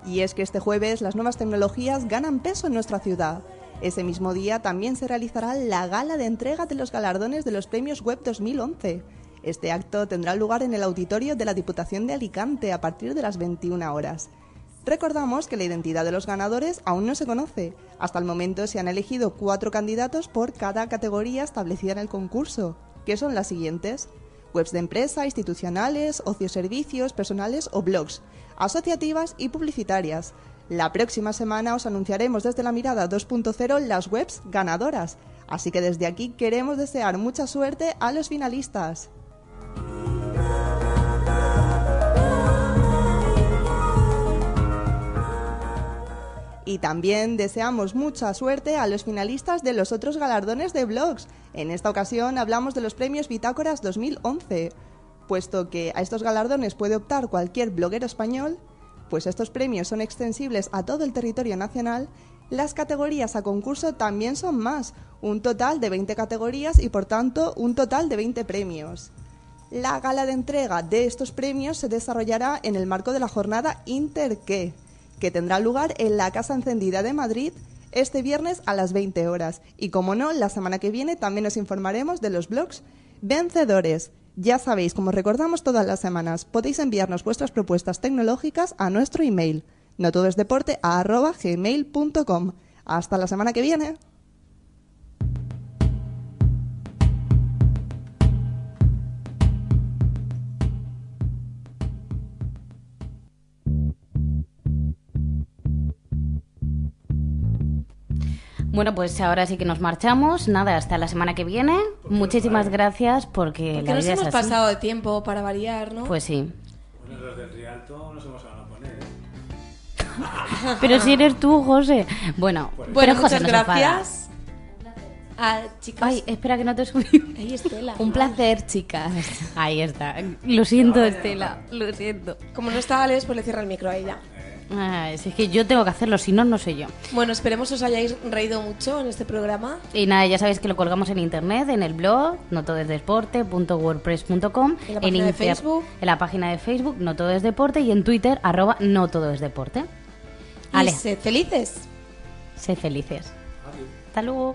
Y es que este jueves las nuevas tecnologías ganan peso en nuestra ciudad. Ese mismo día también se realizará la gala de entrega de los galardones de los premios Web 2011. Este acto tendrá lugar en el auditorio de la Diputación de Alicante a partir de las 21 horas. Recordamos que la identidad de los ganadores aún no se conoce. Hasta el momento se han elegido cuatro candidatos por cada categoría establecida en el concurso, que son las siguientes. Webs de empresa, institucionales, ocioservicios, personales o blogs, asociativas y publicitarias. La próxima semana os anunciaremos desde la mirada 2.0 las webs ganadoras, así que desde aquí queremos desear mucha suerte a los finalistas. Y también deseamos mucha suerte a los finalistas de los otros galardones de blogs. En esta ocasión hablamos de los premios Bitácoras 2011. Puesto que a estos galardones puede optar cualquier bloguero español, pues estos premios son extensibles a todo el territorio nacional, las categorías a concurso también son más, un total de 20 categorías y por tanto un total de 20 premios. La gala de entrega de estos premios se desarrollará en el marco de la jornada Interque, que tendrá lugar en la Casa Encendida de Madrid este viernes a las 20 horas. Y como no, la semana que viene también os informaremos de los blogs vencedores. Ya sabéis, como recordamos todas las semanas, podéis enviarnos vuestras propuestas tecnológicas a nuestro email, no todo es deporte, arroba gmail.com. Hasta la semana que viene. Bueno, pues ahora sí que nos marchamos. Nada, hasta la semana que viene. Muchísimas gracias porque Porque la nos vida es hemos así. pasado de tiempo para variar, ¿no? Pues sí. Bueno, los del Rialto no se nos van a poner. ¿eh? Pero si eres tú, José. Bueno, Bueno, pero José muchas no se enfada. gracias. Ah, chicas. Ay, espera que no te subí. Ahí Estela. Un placer, chicas. Ahí está. Lo siento, Estela. Lo siento. Como no está Alex, pues le cierra el micro a ella. Ay, si es que yo tengo que hacerlo, si no, no sé yo. Bueno, esperemos os hayáis reído mucho en este programa. Y nada, ya sabéis que lo colgamos en internet, en el blog, no todo es deporte.wordpress.com, En la página de Inter- Facebook. en la página de Facebook, no todo es deporte, y en Twitter, arroba no todo es deporte. Y Ale, sed felices. sé felices. Hasta luego.